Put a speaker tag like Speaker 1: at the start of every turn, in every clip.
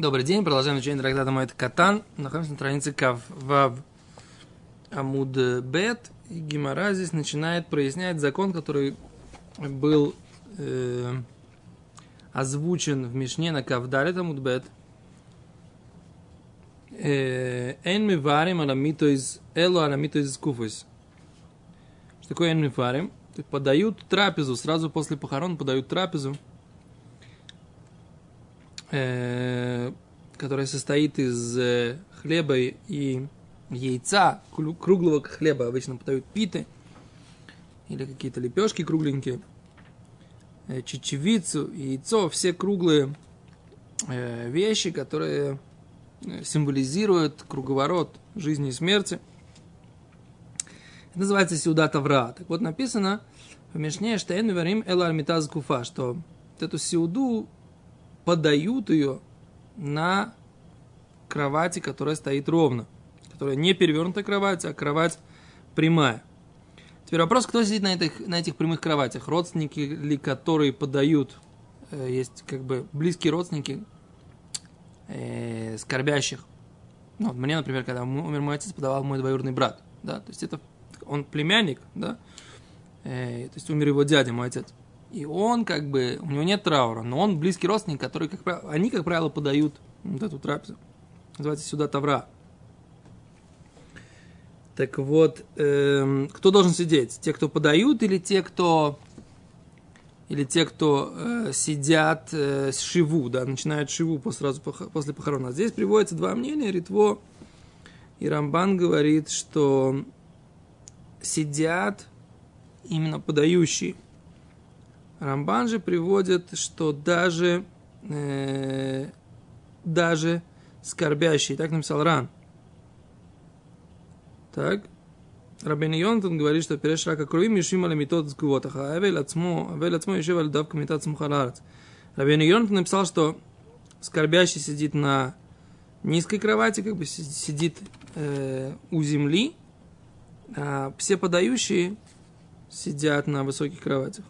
Speaker 1: Добрый день, продолжаем изучение трактата Моэт Катан. Находимся на странице Кав Амуд Бет. Гимара здесь начинает прояснять закон, который был э, озвучен в Мишне на Кавдарит Амуд Бет. Э, эн ми варим аламито из эло аламито из куфус. Что такое эн ми варим? Подают трапезу, сразу после похорон подают трапезу – э, которая состоит из э, хлеба и яйца, круглого хлеба, обычно подают питы, или какие-то лепешки кругленькие, э, чечевицу, яйцо, все круглые вещи, которые символизируют круговорот жизни и смерти. Это называется сюда Тавра. Так вот написано в Мишне, что Варим Эла Альмитаз Куфа, что вот эту сиуду подают ее на кровати, которая стоит ровно. Которая не перевернутая кровать, а кровать прямая. Теперь вопрос, кто сидит на этих, на этих прямых кроватях? Родственники ли, которые подают, э, есть как бы близкие родственники э, скорбящих. Ну, вот мне, например, когда умер мой отец, подавал мой двоюродный брат. Да? То есть это он племянник, да? Э, то есть умер его дядя, мой отец. И он как бы, у него нет траура, но он близкий родственник, который, как правило, они, как правило, подают вот эту трапезу. Называется сюда тавра. Так вот, эм, кто должен сидеть? Те, кто подают, или те, кто или те, кто э, сидят э, с шиву, да, начинают шиву сразу после похорон. А здесь приводится два мнения. Ритво и Рамбан говорит, что сидят именно подающие – Рамбан же приводит, что даже, э, даже скорбящий, так написал Ран. Так. Рабин Йонтон говорит, что переш рака крови мишим аля метод с гувотах, а авель ацмо, авель ацмо ешев аля давка метад смухаларец. Рабин Йонтон написал, что скорбящий сидит на низкой кровати, как бы сидит э, у земли, а все подающие сидят на высоких кроватях.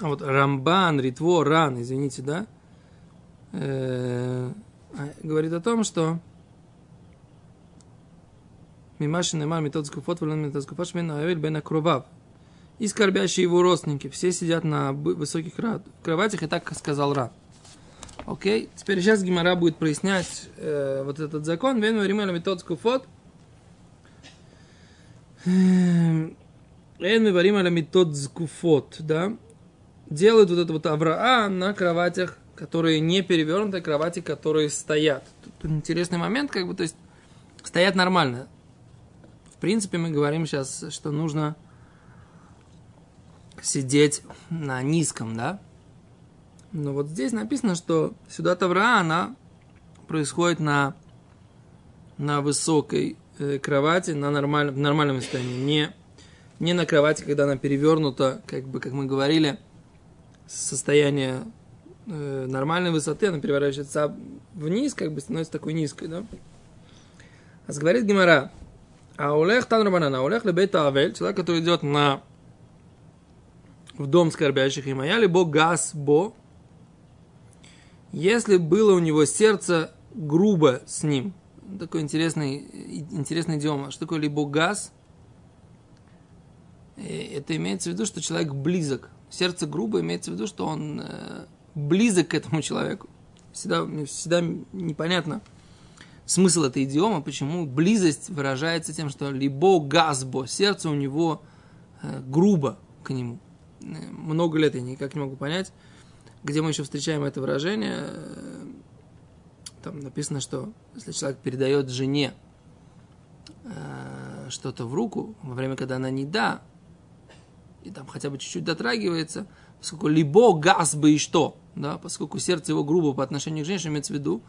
Speaker 1: А вот Рамбан, Ритво, Ран, извините, да, э, говорит о том, что Мимаши Немар метод скуфот, вален метод скуфот, шмен авель бен акровав. И скорбящие его родственники, все сидят на высоких кроватях, и так сказал Ран. Окей, теперь сейчас Гимара будет прояснять э, вот этот закон. Вен варимеля метод скуфот. Эн варимеля метод скуфот, да делают вот это вот Авраа на кроватях, которые не перевернуты, кровати, которые стоят. Тут интересный момент, как бы, то есть стоят нормально. В принципе, мы говорим сейчас, что нужно сидеть на низком, да? Но вот здесь написано, что сюда Тавра, она происходит на, на высокой э, кровати, на нормальном, в нормальном состоянии, не, не на кровати, когда она перевернута, как бы, как мы говорили, состояние э, нормальной высоты, она переворачивается вниз, как бы становится такой низкой, да? А говорит Гимара, а улех тан рабанана, улех лебейта авель, человек, который идет на в дом скорбящих, и моя либо газ бо, если было у него сердце грубо с ним, такой интересный, интересный идиом, что такое либо газ, это имеется в виду, что человек близок, сердце грубо имеется в виду, что он э, близок к этому человеку. Всегда, всегда непонятно смысл этой идиомы, почему близость выражается тем, что либо газбо, сердце у него э, грубо к нему. Э, много лет я никак не могу понять, где мы еще встречаем это выражение. Э, там написано, что если человек передает жене э, что-то в руку, во время, когда она не да, и там хотя бы чуть-чуть дотрагивается, поскольку либо газ бы и что, да, поскольку сердце его грубо по отношению к женщине имеется в виду,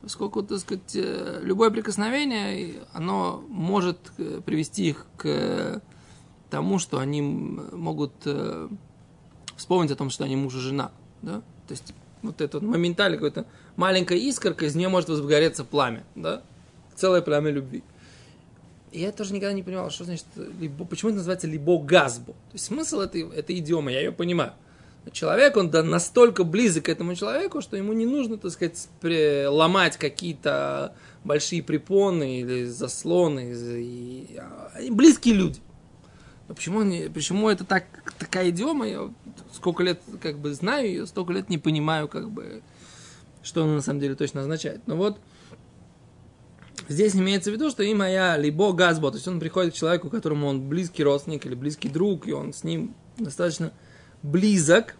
Speaker 1: поскольку, так сказать, э, любое прикосновение, оно может э, привести их к тому, что они могут э, вспомнить о том, что они муж и жена, да, то есть вот это моментально какая-то маленькая искорка, из нее может возгореться пламя, да, целое пламя любви. Я тоже никогда не понимал, что значит, либо, почему это называется либо газбо. То есть смысл этой, этой идиомы, я ее понимаю. человек, он да, настолько близок к этому человеку, что ему не нужно, так сказать, ломать какие-то большие препоны или заслоны. И, а, они близкие люди. Но почему, они, почему это так, такая идиома? Я сколько лет как бы знаю ее, столько лет не понимаю, как бы, что она на самом деле точно означает. Но вот здесь имеется в виду, что и моя либо газбо, то есть он приходит к человеку, которому он близкий родственник или близкий друг, и он с ним достаточно близок,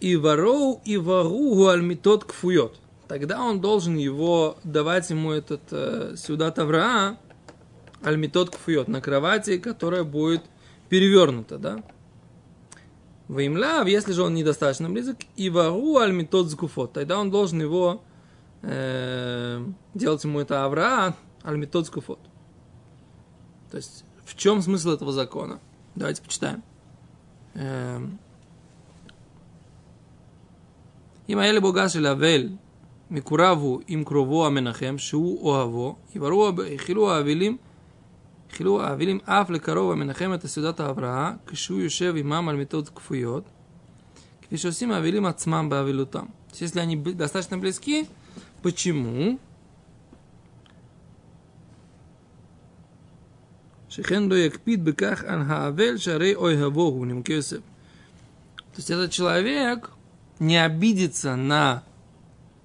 Speaker 1: и вороу, и воругу альмитот кфует. Тогда он должен его давать ему этот э, сюда тавра альмитот кфует на кровати, которая будет перевернута, да? Ваимляв, если же он недостаточно близок, и вару альмитот сгуфот, тогда он должен его э, делать ему это авра альмитот сгуфот. То есть, в чем смысл этого закона? Давайте почитаем. אם היה לבוגה של אבל מקורב הוא עם קרובו המנחם, שהוא אוהבו, יחילו האבלים, יחילו האבלים אף לקרוב המנחם את הסעודת ההבראה, כשהוא יושב עמם על מיטות כפויות, כפי שעושים האבלים עצמם באבילותם. Если они достаточно близки, Почему? Шехендо якпит беках анхаавель шарей ойгавогу немкесев. То есть этот человек не обидится на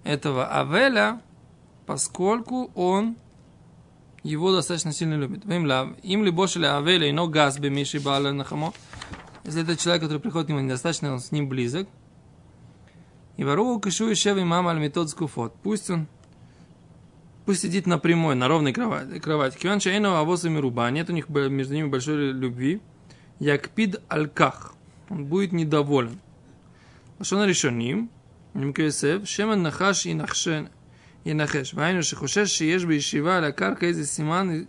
Speaker 1: этого Авеля, поскольку он его достаточно сильно любит. Им ли больше ли Авеля, но газ бы Миши Бааля Нахамо. Если этот человек, который приходит к нему недостаточно, он с ним близок – и ворову кышу и шев имам аль метод скуфот. Пусть он пусть сидит на прямой, на ровной кровати. Кровать. Киван шейна авоса мируба. Нет у них между ними большой любви. Якпид альках. Он будет недоволен. А что Лашон решоним. Немкесев. Шемен нахаш и нахшен. И нахеш. Вайну шехушеш шиеш бейшива аля карка из симан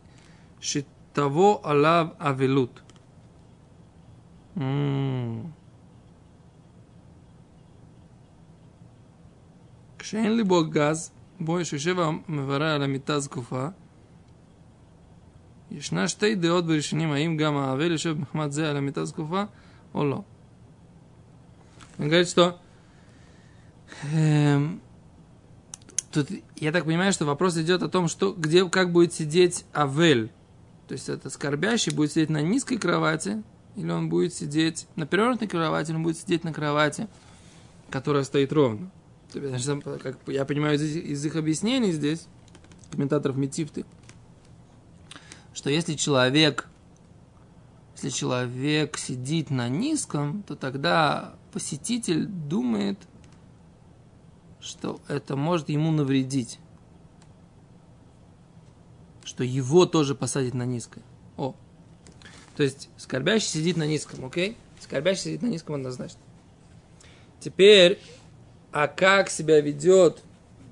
Speaker 1: шитаво алав авелут. Ммм. כשאין ליבו גז, בו שיושב המברר על המיטה זקופה, ישנה שתי דעות בראשונים, האם גם האבל יושב במחמד זה על המיטה זקופה או לא. Он говорит, что э, тут я так понимаю, что вопрос идет о том, что где, как будет сидеть Авель. То есть это скорбящий будет сидеть на низкой кровати, или он будет сидеть на перевернутой кровати, или он будет сидеть на кровати, которая стоит ровно. Как я понимаю из, их объяснений здесь, комментаторов Метифты, что если человек, если человек сидит на низком, то тогда посетитель думает, что это может ему навредить. Что его тоже посадить на низкое. О. То есть скорбящий сидит на низком, окей? Скорбящий сидит на низком однозначно. Теперь, а как себя ведет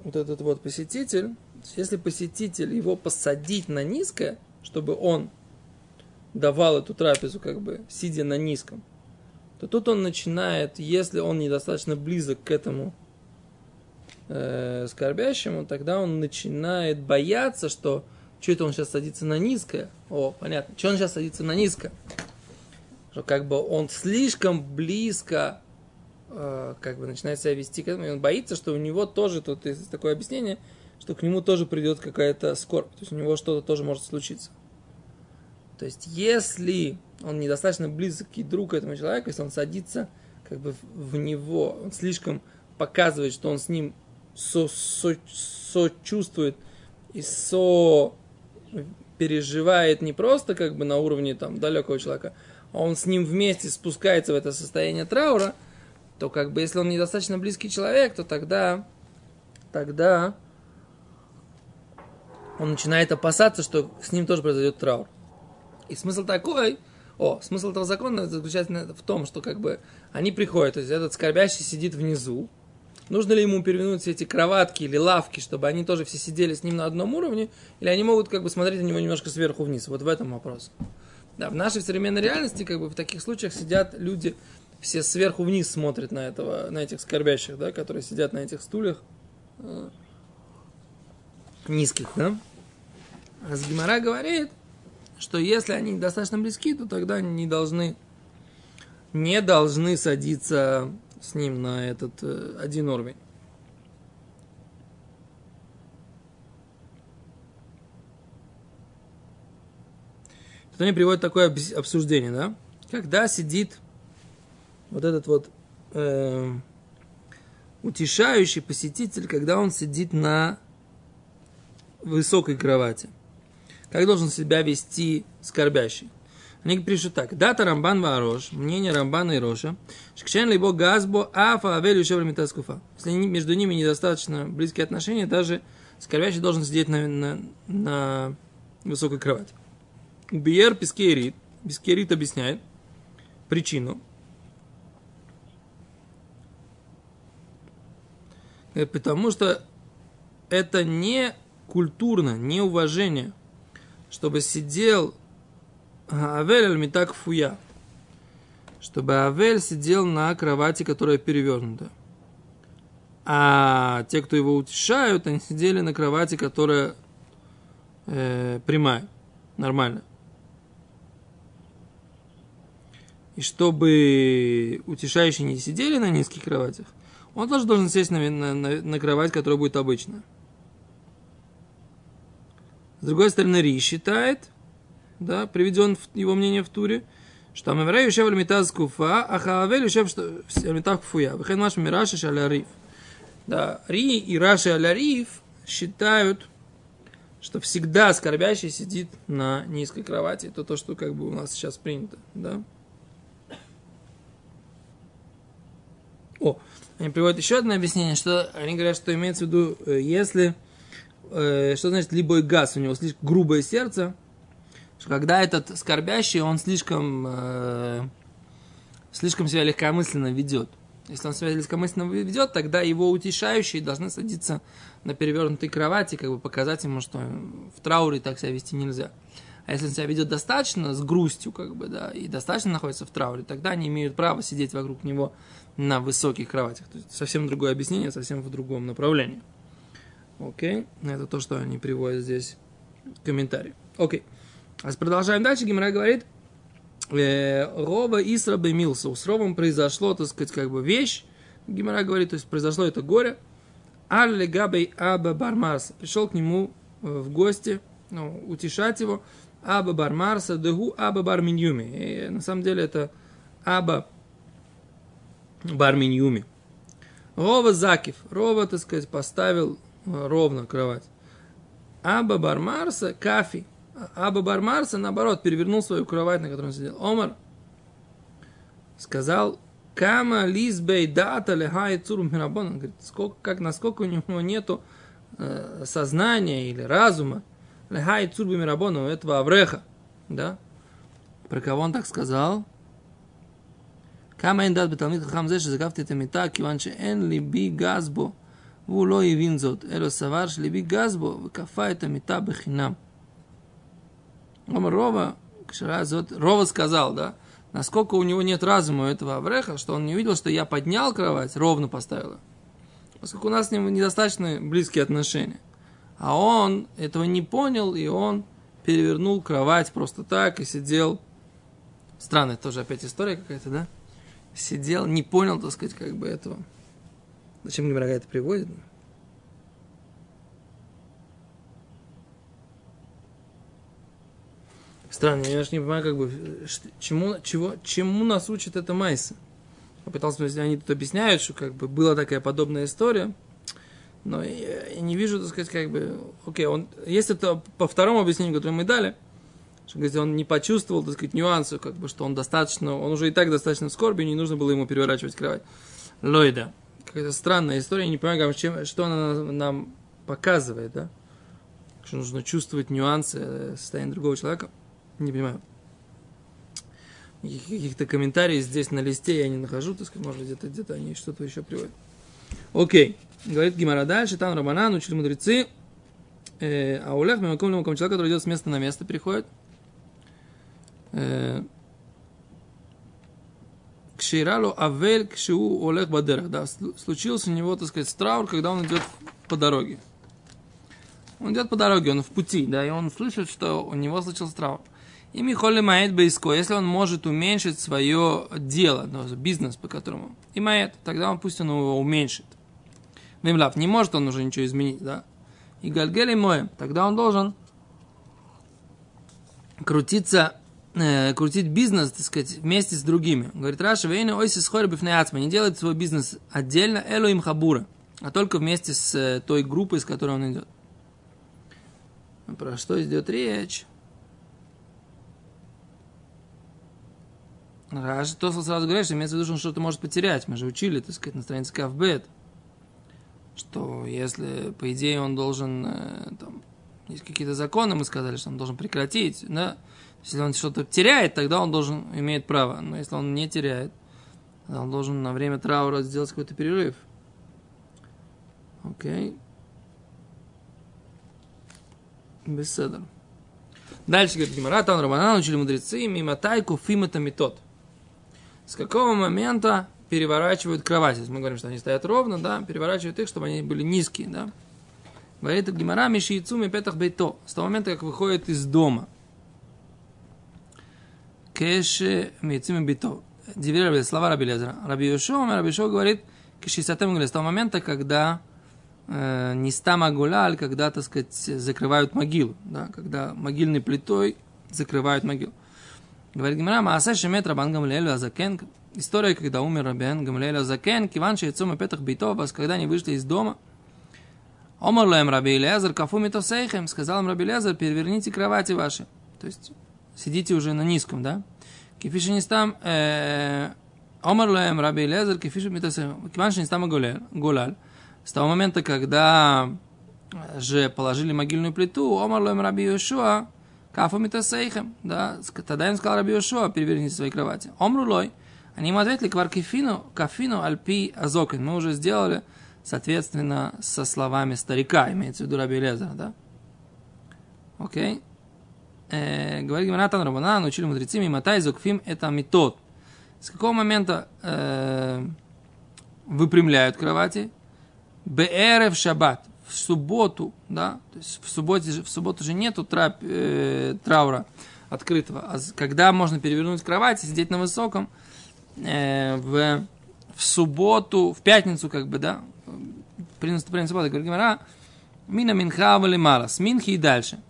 Speaker 1: вот этот вот посетитель? Если посетитель его посадить на низкое, чтобы он давал эту трапезу, как бы, сидя на низком – то тут он начинает, если он недостаточно близок к этому э, скорбящему, тогда он начинает бояться, что что это он сейчас садится на низкое. О, понятно. Что он сейчас садится на низкое? Что как бы он слишком близко э, как бы начинает себя вести к этому, и он боится, что у него тоже, тут есть такое объяснение, что к нему тоже придет какая-то скорбь, то есть у него что-то тоже может случиться. То есть, если он недостаточно близкий друг этому человеку, если он садится как бы в него, он слишком показывает, что он с ним со, со, сочувствует и со переживает не просто как бы на уровне там далекого человека, а он с ним вместе спускается в это состояние траура, то как бы если он недостаточно близкий человек, то тогда, тогда он начинает опасаться, что с ним тоже произойдет траур. И смысл такой, о, смысл этого закона заключается в том, что как бы они приходят, то есть этот скорбящий сидит внизу, нужно ли ему перевернуть все эти кроватки или лавки, чтобы они тоже все сидели с ним на одном уровне, или они могут как бы смотреть на него немножко сверху вниз, вот в этом вопрос. Да, в нашей современной реальности как бы в таких случаях сидят люди, все сверху вниз смотрят на этого, на этих скорбящих, да, которые сидят на этих стульях э, низких, да. А Гимара говорит, что если они достаточно близки, то тогда они не должны не должны садиться с ним на этот э, один уровень. Тут они приводят такое обсуждение, да? Когда сидит вот этот вот э, утешающий посетитель, когда он сидит на высокой кровати. Как должен себя вести скорбящий? Они пишут так. Дата Рамбан Варош, мнение Рамбана и Роша, Шкшен либо Газбо, Афа, Авель, Ушевра Метаскуфа. Если между ними недостаточно близкие отношения, даже скорбящий должен сидеть на, на, на высокой кровати. Биер Пискерит, Пискерит объясняет причину. Потому что это не культурно, не уважение, чтобы сидел Авель аль фуя, чтобы Авель сидел на кровати, которая перевернута. А те, кто его утешают, они сидели на кровати, которая э, прямая, нормально. И чтобы утешающие не сидели на низких кроватях, он тоже должен сесть на, на, на, на кровать, которая будет обычная. С другой стороны, Ри считает, да, приведен в его мнение в Туре, что Амаврей Юшев Альмитаз Куфа, а Хаавель Юшев Альмитаз Куфуя. Выхен Маш Мираши Шаляриф. Да, Ри и Раши Аляриф считают, что всегда скорбящий сидит на низкой кровати. Это то, что как бы у нас сейчас принято, да. О, они приводят еще одно объяснение, что они говорят, что имеется в виду, э, если, э, что значит любой газ, у него слишком грубое сердце, что когда этот скорбящий, он слишком, э, слишком себя легкомысленно ведет. Если он себя легкомысленно ведет, тогда его утешающие должны садиться на перевернутой кровати, как бы показать ему, что в трауре так себя вести нельзя. А если он себя ведет достаточно, с грустью, как бы, да, и достаточно находится в трауре, тогда они имеют право сидеть вокруг него на высоких кроватях. То есть совсем другое объяснение, совсем в другом направлении. Окей, это то, что они приводят здесь в комментарии. Окей. А продолжаем дальше. Гимара говорит, э, Рова Исра Бемилса. С Ровом произошло, так сказать, как бы вещь. Гимара говорит, то есть произошло это горе. Алле Габей Аба Бармарса. Пришел к нему э, в гости, ну, утешать его. Аба Бармарса, Дегу Аба Барминьюми. И на самом деле это Аба Барминьюми. Рова Закив. Рова, так сказать, поставил э, ровно кровать. Аба Бармарса Кафи. Аба Бармарса, наоборот, перевернул свою кровать, на которой он сидел. Омар сказал, Кама лизбей дата лехай цурум мирабон. Он говорит, сколько, как, насколько у него нету э, сознания или разума. Лехай Цурби Мирабону, этого Авреха. Да? Про кого он так сказал? Кама ин дат беталмит хахам зе шезакавти это мета, киван шеэн либи газбо, ву ло явин зот, эло саварш либи газбо, векафа это мета бехинам. Омар Рова, кшара зот, Рова сказал, да? Насколько у него нет разума у этого Авреха, что он не увидел, что я поднял кровать, ровно поставила. Поскольку у нас с ним недостаточно близкие отношения. А он этого не понял, и он перевернул кровать просто так и сидел. Странная тоже опять история какая-то, да? Сидел, не понял, так сказать, как бы этого. Зачем Гимара это приводит? Странно, я даже не понимаю, как бы, чему, чего, чему нас учит эта Майса. Попытался, если они тут объясняют, что как бы была такая подобная история, но я, я не вижу, так сказать, как бы, окей, он, если это по второму объяснению, которое мы дали, что, говорит, он не почувствовал, так сказать, нюансы, как бы, что он достаточно, он уже и так достаточно в скорби, не нужно было ему переворачивать кровать. Лойда. Какая-то странная история, я не понимаю, чем, что она нам показывает, да? Что нужно чувствовать нюансы э, состояния другого человека. Не понимаю. Каких-то комментариев здесь на листе я не нахожу, так сказать, может где-то где-то они что-то еще приводят. Окей. Говорит Гимара дальше, там Рабанан, учили мудрецы, э, а улех мимаком лимаком человек, который идет с места на место, приходит. Э, Кширалу Авель Кшиу Олег Бадерах. Да, случился у него, так сказать, траур, когда он идет по дороге. Он идет по дороге, он в пути, да, и он слышит, что у него случился траур. И Михоли Маэт Бейско, если он может уменьшить свое дело, ну, бизнес, по которому. И Маэт, тогда он пусть он его уменьшит. Вимлав, не может он уже ничего изменить, да? И Гальгели Моем, тогда он должен крутиться, э, крутить бизнес, так сказать, вместе с другими. Говорит, Раша, вейна ойси схори не делает свой бизнес отдельно, элу им хабура, а только вместе с э, той группой, с которой он идет. Про что идет речь? Раши то сразу говорит, что имеется в виду, что он что-то может потерять. Мы же учили, так сказать, на странице Кавбет, что если, по идее, он должен, э, там, есть какие-то законы, мы сказали, что он должен прекратить, да, если он что-то теряет, тогда он должен, имеет право, но если он не теряет, тогда он должен на время траура сделать какой-то перерыв. Окей. Беседа. Дальше говорит Гимара, там Рабанан учили мудрецы, мимо тайку фимата метод с какого момента переворачивают кровати. Мы говорим, что они стоят ровно, да, переворачивают их, чтобы они были низкие, да. Говорит Гимара, Миши Ицуми Петах Бейто, с того момента, как выходит из дома. Кеше Мицуми Бейто. Дивери слова Раби Лезера. Раби Йошо, Раби Йошо говорит, Кешисатем говорит, с того момента, когда э, не стама гуляль, когда, так сказать, закрывают могилу, да, когда могильной плитой закрывают могилу. Говорит Гимара, Мааса Шемет Рабан Гамлеэлю Азакен, история, когда умер Рабан Гамлеэлю Азакен, Киван Шейцум Петах Битовас, когда они вышли из дома, Омар Лаем Раби Илязар, Кафу Митосейхем, сказал им Раби Илязар, переверните кровати ваши. То есть, сидите уже на низком, да? Кифиши не стам, Омар Лаем Раби Илязар, Кифиши Митосейхем, Киван Шейцум Гулаль. С того момента, когда же положили могильную плиту, Омар Лаем Раби Йошуа, Кафу митасейхем, да, тогда им сказал Раби Йошуа, переверните свои кровати. Омрулой, они ему ответили, квар кафину, альпи азокен. Мы уже сделали, соответственно, со словами старика, имеется в виду Раби Лезера, да? Окей. Э, говорит Гимаратан Рабана, научили мудрецы, мимотай зукфим это метод. С какого момента э, выпрямляют кровати? Беэрев шаббат в субботу, да, то есть в, субботе, в субботу же нету трап, э, траура открытого, а когда можно перевернуть кровать и сидеть на высоком, э, в, в субботу, в пятницу, как бы, да, при наступлении субботы, говорит Гимара, мина минха мала, с минхи и дальше.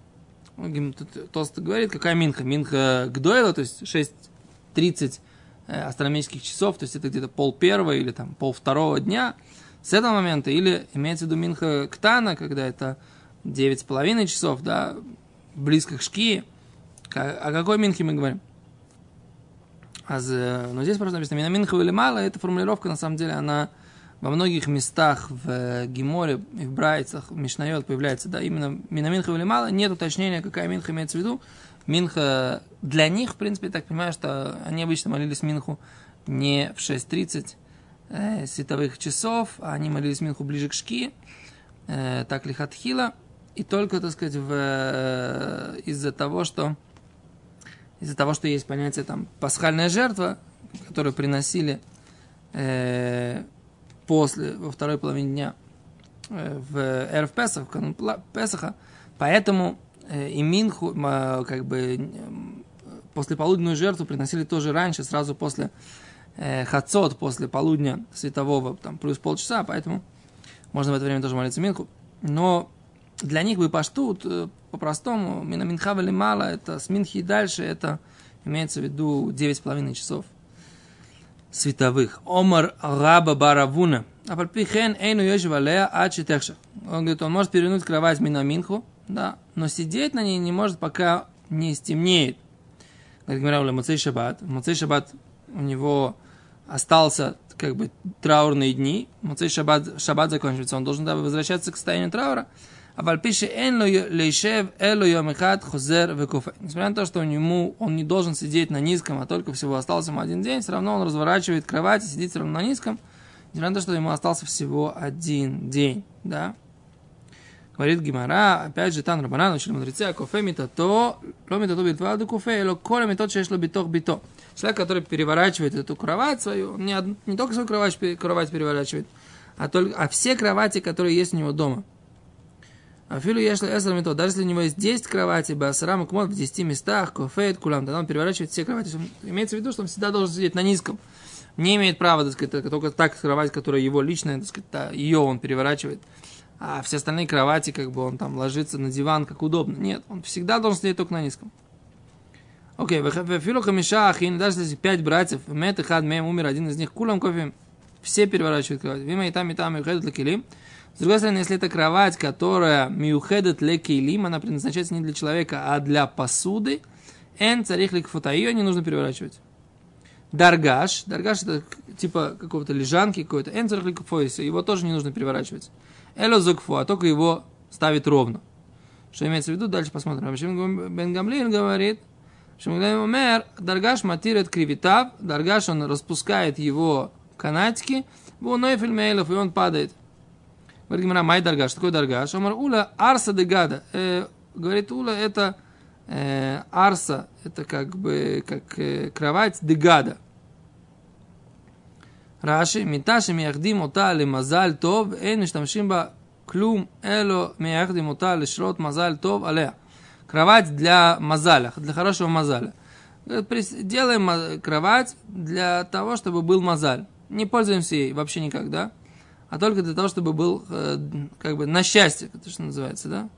Speaker 1: Тост говорит, какая минха? Минха гдойла, то есть 6.30 э, астрономических часов, то есть это где-то пол первого или там пол второго дня – с этого момента, или имеется в виду Минха Ктана, когда это 9,5 часов, да, близко к Шки. О какой Минхе мы говорим? Аз, но здесь просто написано Мина Минха или мало, эта формулировка, на самом деле, она во многих местах в Гиморе и в Брайцах, в Мишнайот появляется, да, именно Мина Минха или мало, нет уточнения, какая Минха имеется в виду. Минха для них, в принципе, я так понимаю, что они обычно молились Минху не в 6.30, э, световых часов, а они молились Минху ближе к Шки, э, так лихатхила, и только, так сказать, в, э, из-за того, что из-за того, что есть понятие там пасхальная жертва, которую приносили э, после, во второй половине дня э, в Эрф Песах, в канун Песаха, поэтому э, и Минху, э, как бы, э, после полуденную жертву приносили тоже раньше, сразу после э, хацот после полудня светового, там, плюс полчаса, поэтому можно в это время тоже молиться Минху. Но для них бы паштут, э, по-простому, Мина Минха или мало, это с Минхи и дальше, это имеется в виду 9,5 часов световых. Омар Раба Баравуна. А пальпихен эйну йошевалея ачитехша. Он говорит, он может перевернуть кровать Мина Минху, да, но сидеть на ней не может, пока не стемнеет. Говорит, говоря, Муцей Шаббат. Муцей Шаббат у него остался как бы траурные дни, Муцей шаббат, шаббат закончится, он должен да, возвращаться к состоянию траура. А вальпиши эн лейшев элу йомихат хозер векуфе. Несмотря на то, что ему, он не должен сидеть на низком, а только всего остался ему один день, все равно он разворачивает кровать и сидит все равно на низком, несмотря на то, что ему остался всего один день. Да? Говорит Гимара, опять же, Тан Рабанан, учили мудрецы, а кофе митато, ло митато битваду кофе, ло коля митот шешло битох бито. Человек, который переворачивает эту кровать свою, он не, не только свою кровать, кровать переворачивает, а, только, а все кровати, которые есть у него дома. Афилу если эсер мито, даже если у него есть 10 кроватей, басара мукмот в 10 местах, кофейт, кулам, тогда он переворачивает все кровати. Имеется в виду, что он всегда должен сидеть на низком. Не имеет права, так сказать, только так кровать, которая его личная, так сказать, ее он переворачивает. А все остальные кровати, как бы он там ложится на диван, как удобно. Нет, он всегда должен сидеть только на низком. Окей, в филу хамиша ахин, даже если пять братьев, мет и мем умер, один из них, кулам кофе, все переворачивают кровать. Вима и там, и там, и уходят лакилим. С другой стороны, если это кровать, которая миухедет лекейлим, она предназначается не для человека, а для посуды, эн царих ликфута, ее не нужно переворачивать. Даргаш, даргаш это типа какого-то лежанки какой-то, эн царих ликфута, его тоже не нужно переворачивать. Эло зокфу, а только его ставит ровно. Что имеется в виду, дальше посмотрим. Бен Гамлин говорит, Шамагдаем умер, Даргаш матирет кривитав, Даргаш он распускает его канатики, Буноэфель мейлов, и он падает. Говорит Гимара, май Даргаш, такой Даргаш? Омар уля Арса де Гада. Э, говорит уля это э, Арса, это как бы как э, кровать де Гада. Раши, Миташи мияхдим ота ли мазаль тов, эн миштамшим ба клум эло мияхдим ота ли шрот мазаль тов алея. Кровать для мазаля, для хорошего мазаля. Делаем кровать для того, чтобы был мазаль. Не пользуемся ей вообще никогда а только для того, чтобы был э, как бы на счастье, это что называется, да?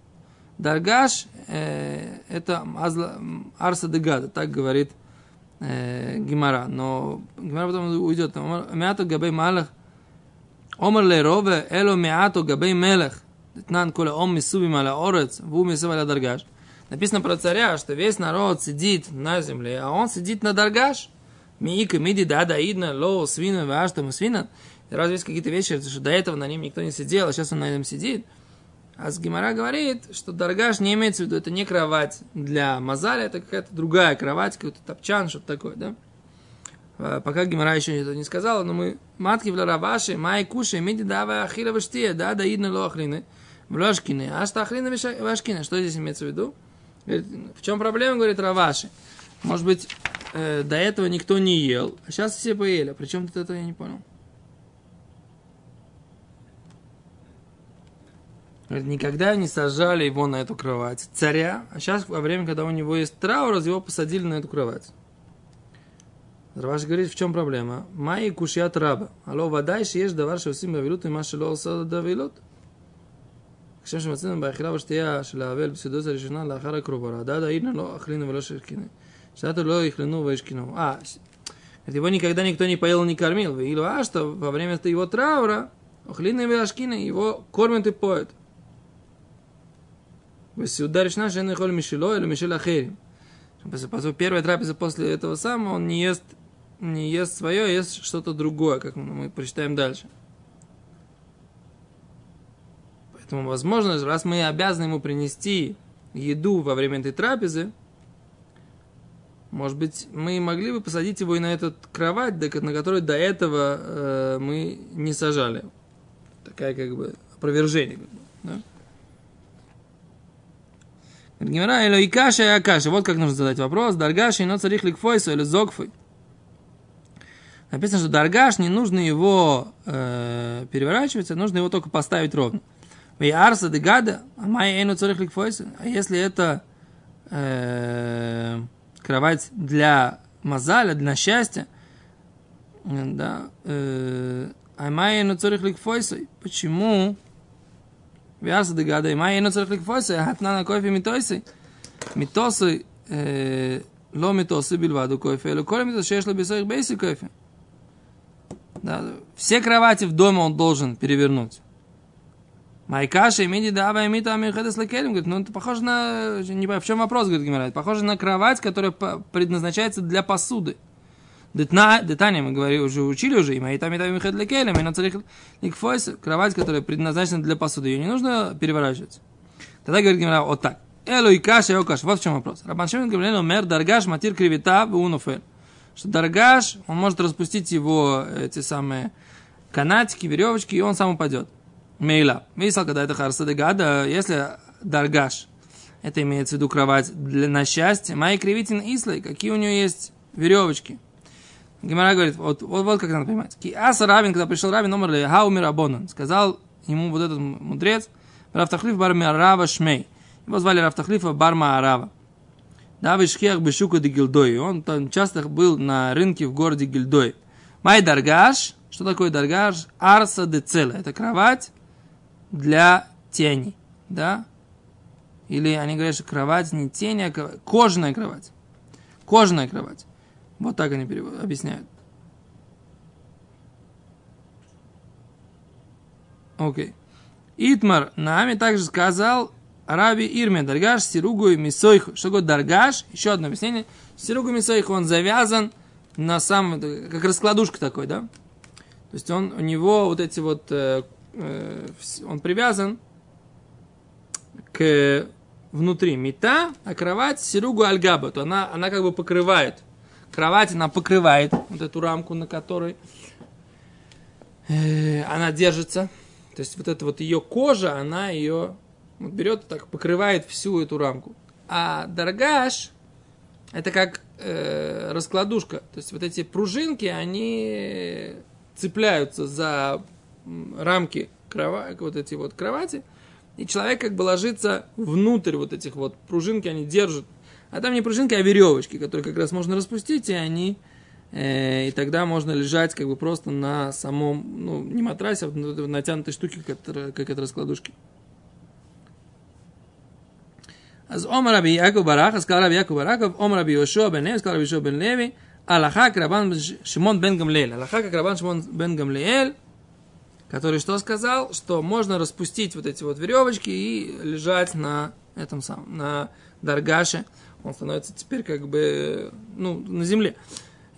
Speaker 1: Даргаш э, это азла, арса дегада, так говорит э, Гимара. Но Гимара потом уйдет. Мято габей малах Омар ле рове эло мято габей мелех. Тнан коля ом мисубим аля орец, ву мисубим аля даргаш. Написано про царя, что весь народ сидит на земле, а он сидит на даргаш. Миика миди да да идна ло свина ваштам свина. Разве есть какие-то вещи, что до этого на нем никто не сидел, а сейчас он на нем сидит? А с Гимара говорит, что Даргаш не имеется в виду, это не кровать для Мазаля, это какая-то другая кровать, какой-то топчан, что-то такое, да? А, пока Гимара еще это не сказала, но мы матки в Раваши, май кушай, миди дава ахила да, да идна ло ахлины, в ложкины, а что ахлина вашкина, что здесь имеется в виду? В чем проблема, говорит Раваши? Может быть, э, до этого никто не ел, а сейчас все поели. А Причем тут это я не понял? Говорит, никогда не сажали его на эту кровать. Царя, а сейчас во время, когда у него есть траур, его посадили на эту кровать. Раваши говорит, в чем проблема? Майи кушьят раба. Алло, вода, ешь, давар, шевсим, давилут, и машилол, сада, давилут. כשם שמצאנו באכילה ושתייה של האבל בסעודות הראשונה לאחר הקרובה, רעדה דהינה לא אכלינו ולא שרקינו. שאתו לא יכלנו וישכינו. А, его никогда никто не поел, не кормил. Или а что во время его траура, охлины и ашкины, его кормят и поют. Весиуда решна, что холь мишило или мишель ахерим. Первая трапеза после этого самого, он не ест, не ест свое, а ест что-то другое, как мы прочитаем дальше. Поэтому, возможно, раз мы обязаны ему принести еду во время этой трапезы, может быть, мы могли бы посадить его и на эту кровать, на которой до этого э, мы не сажали. Такая как бы опровержение. Гимера или и каша, и каша. Вот как нужно задать вопрос. Даргаш, но царих ликфойсу или зогфой. Написано, что даргаш, не нужно его э, переворачивать, а нужно его только поставить ровно. И арса де гада, а май эйну царих ликфойсу. А если это э, кровать для мазаля, для счастья, да, э, а май эйну царих ликфойсу. Почему ויעשה דגדי, מה אינו צריך לקפוסי? התנן הכויפי מיתוסי. מיתוסי, לא מיתוסי בלבד הוא כויפי, אלא כל המיתוסי שיש לו בצורך бейси кофе. Да, все кровати в доме он должен перевернуть. Майкаша имеди дава имита амирхедес лекелем. Говорит, ну это похоже на... Не в чем вопрос, говорит Гимарайт. Похоже на кровать, которая предназначается для посуды. Детание мы говорили, уже учили уже, и мои там и там и для келем, и на целых ликфойс, кровать, которая предназначена для посуды, ее не нужно переворачивать. Тогда говорит Гимара вот так. Эло и каша, и каш. Вот в чем вопрос. Рабан Шимон говорит, мер даргаш матир кривита унофер. Что даргаш, он может распустить его, эти самые канатики, веревочки, и он сам упадет. Мейла. Мейсал, когда это харса гада, если даргаш, это имеется в виду кровать для, на счастье, мои кривитин ислай, какие у нее есть веревочки. Гимара говорит, вот, вот, вот как надо понимать. Ки аса Равин, когда пришел Равин, номер ли, ха умер Абонан, сказал ему вот этот мудрец, Рафтахлиф бар Арава Шмей. Его звали Рафтахлифа Барма Арава. Да, Вишхех Бешука де Гильдой. Он там часто был на рынке в городе Гильдой. Май Даргаш. Что такое Даргаш? Арса де Цела. Это кровать для тени. Да? Или они говорят, что кровать не тень, а кожаная кровать. Кожаная кровать. Вот так они перевод, объясняют. Окей. Итмар нами также сказал Раби Ирме Даргаш Сиругу и Мисойху. Что такое Даргаш? Еще одно объяснение. Сиругу Мисойху, он завязан на самом, как раскладушка такой, да? То есть он, у него вот эти вот, э, он привязан к внутри мета, а кровать Сиругу Альгаба, то она, она как бы покрывает. Кровать она покрывает вот эту рамку, на которой э, она держится. То есть вот эта вот ее кожа, она ее вот берет так, покрывает всю эту рамку. А даргаш, это как э, раскладушка. То есть вот эти пружинки, они цепляются за рамки крова, вот эти вот кровати, и человек как бы ложится внутрь вот этих вот пружинки, они держат. А там не пружинки, а веревочки, которые как раз можно распустить, и они Э, и тогда можно лежать как бы просто на самом, ну, не матрасе, а в натянутой штуке, как это, как это раскладушки. אז עומר רבי יעקב ברח, אז קרא רבי יעקב ברח, עומר רבי יהושע בן לוי, אז קרא רבי יהושע בן לוי, הלכה כרבן שמעון בן גמליאל. הלכה как рабан Шимон бен Гамлиэль, который что сказал? Что можно распустить вот эти вот веревочки и лежать на этом самом, на даргаше. Он становится теперь как бы, ну, на земле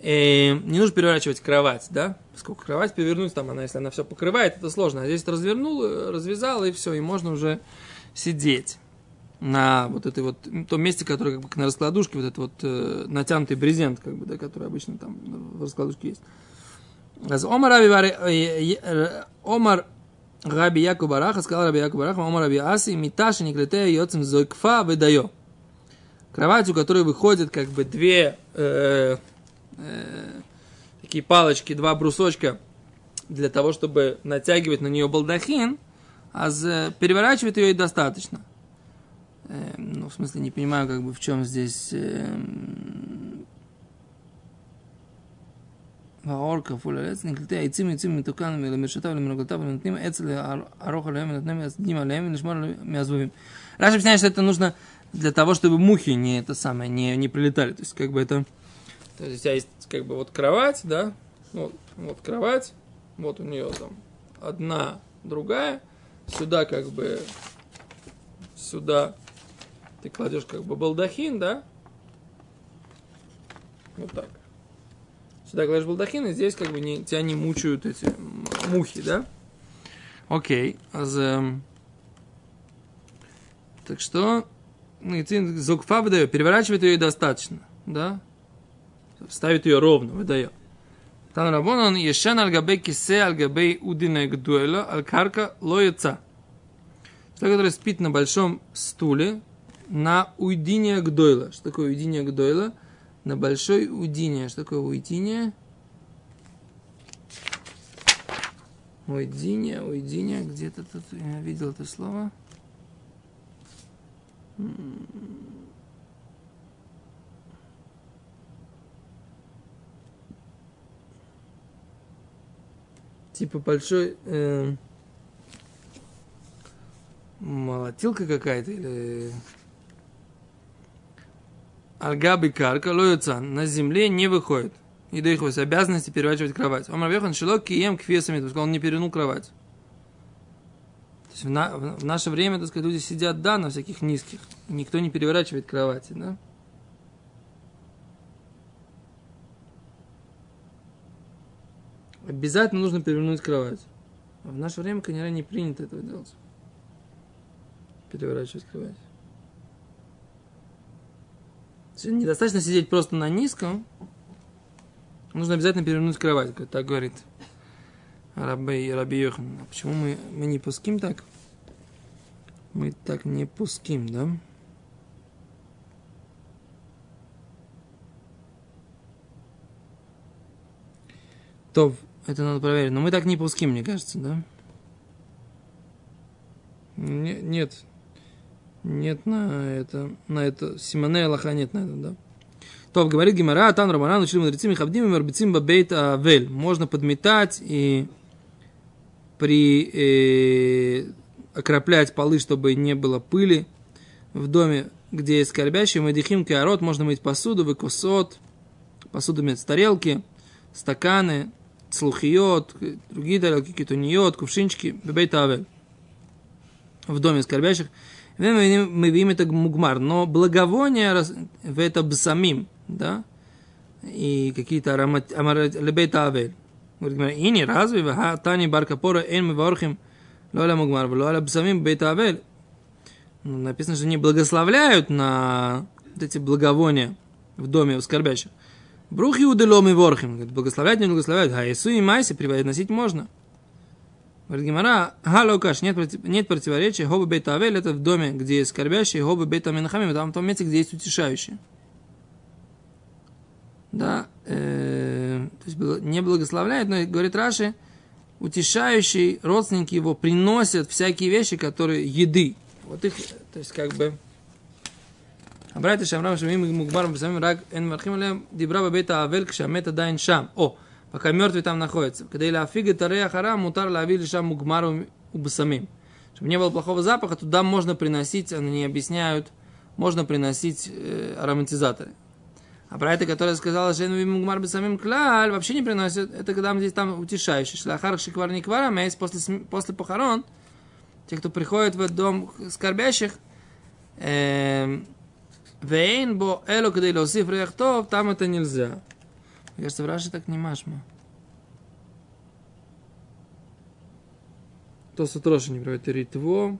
Speaker 1: э, не нужно переворачивать кровать, да? Поскольку кровать перевернуть, там она, если она все покрывает, это сложно. А здесь развернул, развязал, и все, и можно уже сидеть на вот этой вот, том месте, которое как бы на раскладушке, вот этот вот э, натянутый брезент, как бы, да, который обычно там в раскладушке есть. Омар Раби э, э, Омар Раби Якуб Бараха, сказал Раби Якуб Бараха, Омар Раби Аси, Миташи Никлетея Йоцем Зойкфа Ведайо. Кровать, у которой выходят как бы две э, э, такие палочки, два брусочка для того, чтобы натягивать на нее балдахин, а за, переворачивать ее и достаточно. Э, ну, в смысле, не понимаю, как бы в чем здесь... Э, והאורקה פול העץ, נקלטי העצים יוצאים מתוקן ולמרשתיו ולמרגלותיו ונותנים עץ לארוך עליהם ונותנים עדים עליהם ולשמור מהזבובים. Раша объясняет, что это нужно для того, чтобы мухи не это самое, не, не прилетали. То есть, как бы это то есть у тебя есть как бы вот кровать, да, вот, вот кровать, вот у нее там одна, другая, сюда как бы, сюда ты кладешь как бы балдахин, да, вот так. Сюда кладешь балдахин, и здесь как бы не, тебя не мучают эти мухи, да? Окей. Аз, эм, так что, ну, зукфа выдаю, переворачивать ее достаточно, да? ставит ее ровно, выдает. Тан Рабонан Ешен аль-габей кисе аль-габей удине гдуэла аль-карка лоеца. Человек, который спит на большом стуле на уйдине гдойла. Что такое уйдине гдойла? На большой уйдине. Что такое уйдине? Уйдине, уйдине, где-то тут я видел это слово. типа большой э, молотилка какая-то или Альгаби карка лоются на земле не выходит. И до их обязанности переворачивать кровать. Он Равехан Шилок кием кфесами, потому что он не перевернул кровать. То есть в, на, в наше время, так сказать, люди сидят, да, на всяких низких. Никто не переворачивает кровати, да. обязательно нужно перевернуть кровать. А в наше время, конечно, не принято этого делать. Переворачивать кровать. Недостаточно сидеть просто на низком. Нужно обязательно перевернуть кровать, так говорит Раби, Раби Йохан. А почему мы, мы не пуским так? Мы так не пуским, да? То это надо проверить. Но мы так не пуским, мне кажется, да? Не- Нет. Нет на это, на это, Симоне Аллаха нет на это, да. То говорит Гимара, Тан Рамаран, учили мудрецим и хавдим и мербецим бабейт авель. Можно подметать и при э, окроплять полы, чтобы не было пыли в доме, где есть скорбящий, медихим киарот, можно мыть посуду, выкосот, посуду мыть тарелки, стаканы, слухиот, другие тарелки, китуниот, кувшинчики, бебейт авель в доме скорбящих. Мы видим, это мугмар, но благовоние рас- в это бсамим, да, и какие-то аромат, лебейта авель. Говорит, и не разве в Тани Баркапора эн мы ворхим лоля мугмар, лоля бсамим бейта авель. Ну, Написано, что не благословляют на эти благовония в доме у скорбящих. Брух иуделом и ворхим. Благословлять не благословляют. А Ису и Майси приводить можно. Говорит Гимара, халокаш, нет, нет противоречия, хоба бета авель, это в доме, где есть скорбящие, хоба бета минхамим, там в том месте, где есть утешающие. Да, э, то есть не благословляет, но, говорит Раши, утешающий, родственники его приносят всякие вещи, которые еды. Вот их, то есть как бы... Абрайта шамрам шамим мукбарм бисамим рак эн мархим лям бета авель кшамета дайн шам. О, пока мертвый там находится. Когда или афига тарея хара мутар лавили шам мугмару убасамим. Чтобы не было плохого запаха, туда можно приносить, они не объясняют, можно приносить э, ароматизаторы. А про это, которое сказала Шейну Мугмар самим Клаль, вообще не приносит. Это когда здесь там утешающий. Шлахар Шиквар Никвара а после, после похорон, те, кто приходит в этот дом скорбящих, эм, Вейн бо эло кадейлосиф рехтов, там это нельзя. Мне кажется, в Раши так не машма. То сутроши не проводит ритво.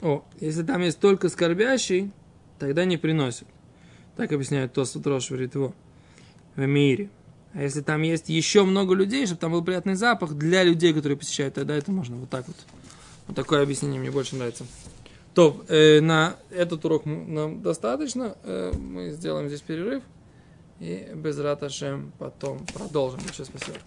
Speaker 1: О, если там есть только скорбящий, тогда не приносят. Так объясняет то сутрош в ритво в мире. А если там есть еще много людей, чтобы там был приятный запах для людей, которые посещают, тогда это можно вот так вот. Вот такое объяснение мне больше нравится. То, э, на этот урок нам достаточно. Э, мы сделаем здесь перерыв. И без раташем потом продолжим. Большое спасибо.